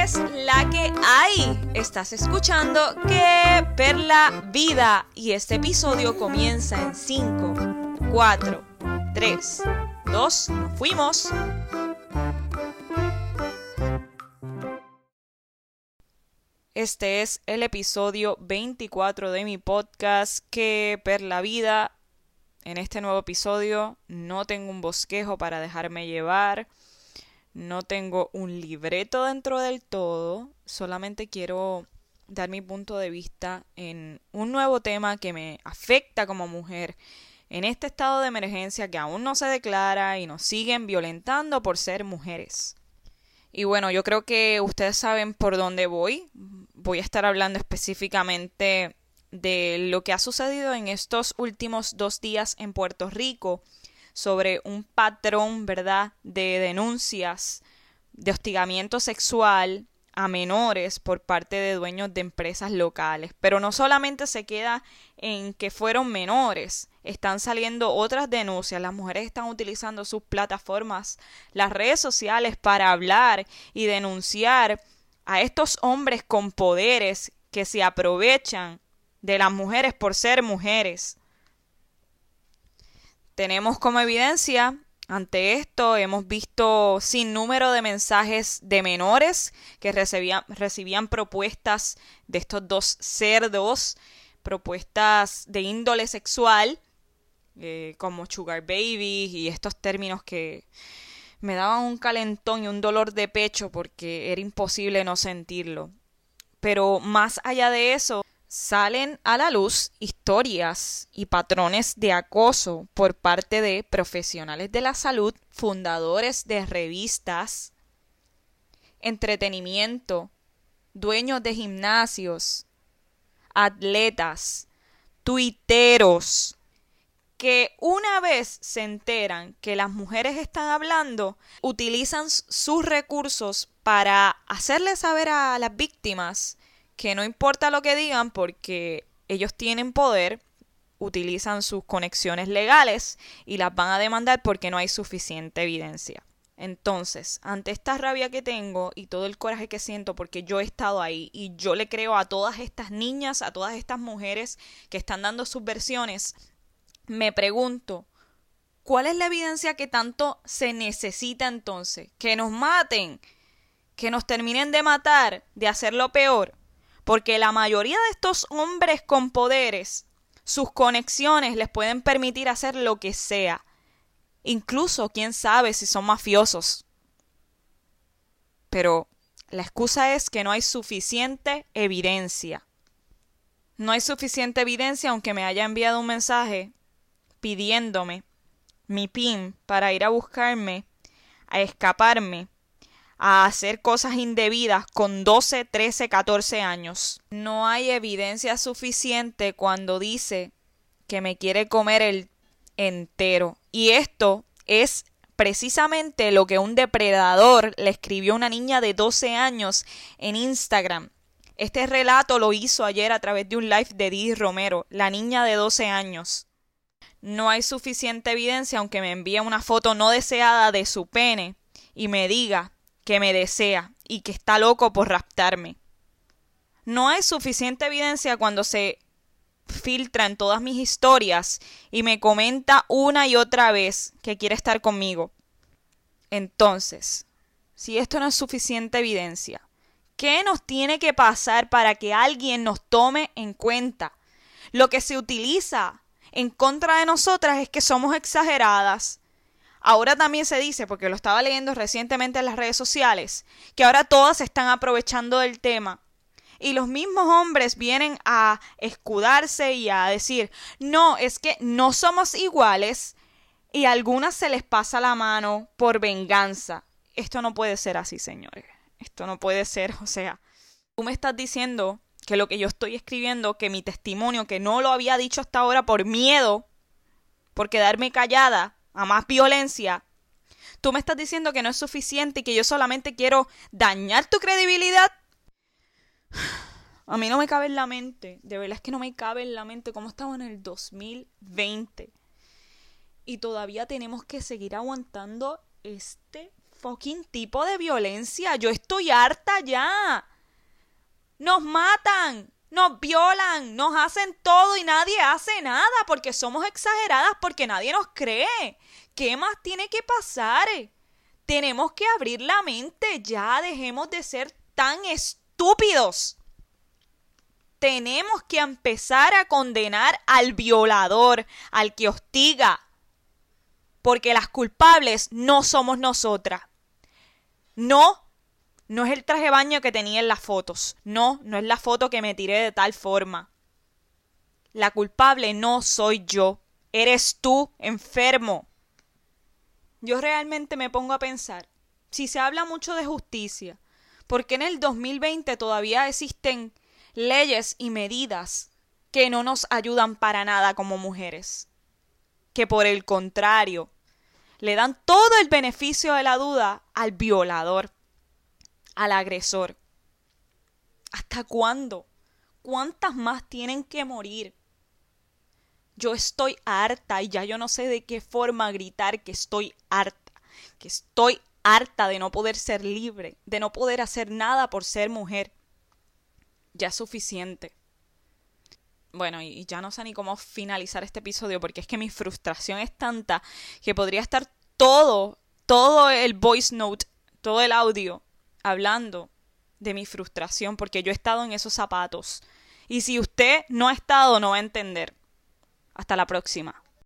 es la que hay? Estás escuchando Que Perla Vida y este episodio comienza en 5, 4, 3, 2, fuimos. Este es el episodio 24 de mi podcast Que Perla Vida. En este nuevo episodio no tengo un bosquejo para dejarme llevar no tengo un libreto dentro del todo, solamente quiero dar mi punto de vista en un nuevo tema que me afecta como mujer en este estado de emergencia que aún no se declara y nos siguen violentando por ser mujeres. Y bueno, yo creo que ustedes saben por dónde voy. Voy a estar hablando específicamente de lo que ha sucedido en estos últimos dos días en Puerto Rico sobre un patrón, ¿verdad?, de denuncias de hostigamiento sexual a menores por parte de dueños de empresas locales. Pero no solamente se queda en que fueron menores, están saliendo otras denuncias. Las mujeres están utilizando sus plataformas, las redes sociales para hablar y denunciar a estos hombres con poderes que se aprovechan de las mujeres por ser mujeres. Tenemos como evidencia ante esto, hemos visto sin número de mensajes de menores que recibían, recibían propuestas de estos dos cerdos, propuestas de índole sexual, eh, como sugar baby y estos términos que me daban un calentón y un dolor de pecho porque era imposible no sentirlo. Pero más allá de eso, salen a la luz historias y patrones de acoso por parte de profesionales de la salud, fundadores de revistas, entretenimiento, dueños de gimnasios, atletas, tuiteros, que una vez se enteran que las mujeres están hablando, utilizan sus recursos para hacerle saber a las víctimas que no importa lo que digan porque ellos tienen poder, utilizan sus conexiones legales y las van a demandar porque no hay suficiente evidencia. Entonces, ante esta rabia que tengo y todo el coraje que siento porque yo he estado ahí y yo le creo a todas estas niñas, a todas estas mujeres que están dando sus versiones, me pregunto, ¿cuál es la evidencia que tanto se necesita entonces? Que nos maten, que nos terminen de matar, de hacerlo peor. Porque la mayoría de estos hombres con poderes, sus conexiones les pueden permitir hacer lo que sea. Incluso, quién sabe si son mafiosos. Pero la excusa es que no hay suficiente evidencia. No hay suficiente evidencia aunque me haya enviado un mensaje pidiéndome mi PIN para ir a buscarme, a escaparme a hacer cosas indebidas con 12, 13, 14 años. No hay evidencia suficiente cuando dice que me quiere comer el entero. Y esto es precisamente lo que un depredador le escribió a una niña de 12 años en Instagram. Este relato lo hizo ayer a través de un live de Didi Romero, la niña de 12 años. No hay suficiente evidencia, aunque me envíe una foto no deseada de su pene y me diga que me desea y que está loco por raptarme. No hay suficiente evidencia cuando se filtra en todas mis historias y me comenta una y otra vez que quiere estar conmigo. Entonces, si esto no es suficiente evidencia, ¿qué nos tiene que pasar para que alguien nos tome en cuenta? Lo que se utiliza en contra de nosotras es que somos exageradas, Ahora también se dice, porque lo estaba leyendo recientemente en las redes sociales, que ahora todas están aprovechando del tema. Y los mismos hombres vienen a escudarse y a decir, no, es que no somos iguales y a algunas se les pasa la mano por venganza. Esto no puede ser así, señores. Esto no puede ser, o sea, tú me estás diciendo que lo que yo estoy escribiendo, que mi testimonio, que no lo había dicho hasta ahora por miedo, por quedarme callada, a más violencia, tú me estás diciendo que no es suficiente y que yo solamente quiero dañar tu credibilidad. A mí no me cabe en la mente, de verdad es que no me cabe en la mente cómo estamos en el 2020. Y todavía tenemos que seguir aguantando este fucking tipo de violencia. Yo estoy harta ya. Nos matan, nos violan, nos hacen todo y nadie hace nada porque somos exageradas, porque nadie nos cree. ¿Qué más tiene que pasar? Tenemos que abrir la mente ya, dejemos de ser tan estúpidos. Tenemos que empezar a condenar al violador, al que hostiga, porque las culpables no somos nosotras. No, no es el traje de baño que tenía en las fotos. No, no es la foto que me tiré de tal forma. La culpable no soy yo. Eres tú, enfermo. Yo realmente me pongo a pensar, si se habla mucho de justicia, ¿por qué en el 2020 todavía existen leyes y medidas que no nos ayudan para nada como mujeres? Que por el contrario, le dan todo el beneficio de la duda al violador, al agresor. ¿Hasta cuándo? ¿Cuántas más tienen que morir? Yo estoy harta y ya yo no sé de qué forma gritar que estoy harta, que estoy harta de no poder ser libre, de no poder hacer nada por ser mujer. Ya es suficiente. Bueno, y ya no sé ni cómo finalizar este episodio porque es que mi frustración es tanta que podría estar todo, todo el voice note, todo el audio hablando de mi frustración porque yo he estado en esos zapatos. Y si usted no ha estado, no va a entender. Hasta la próxima.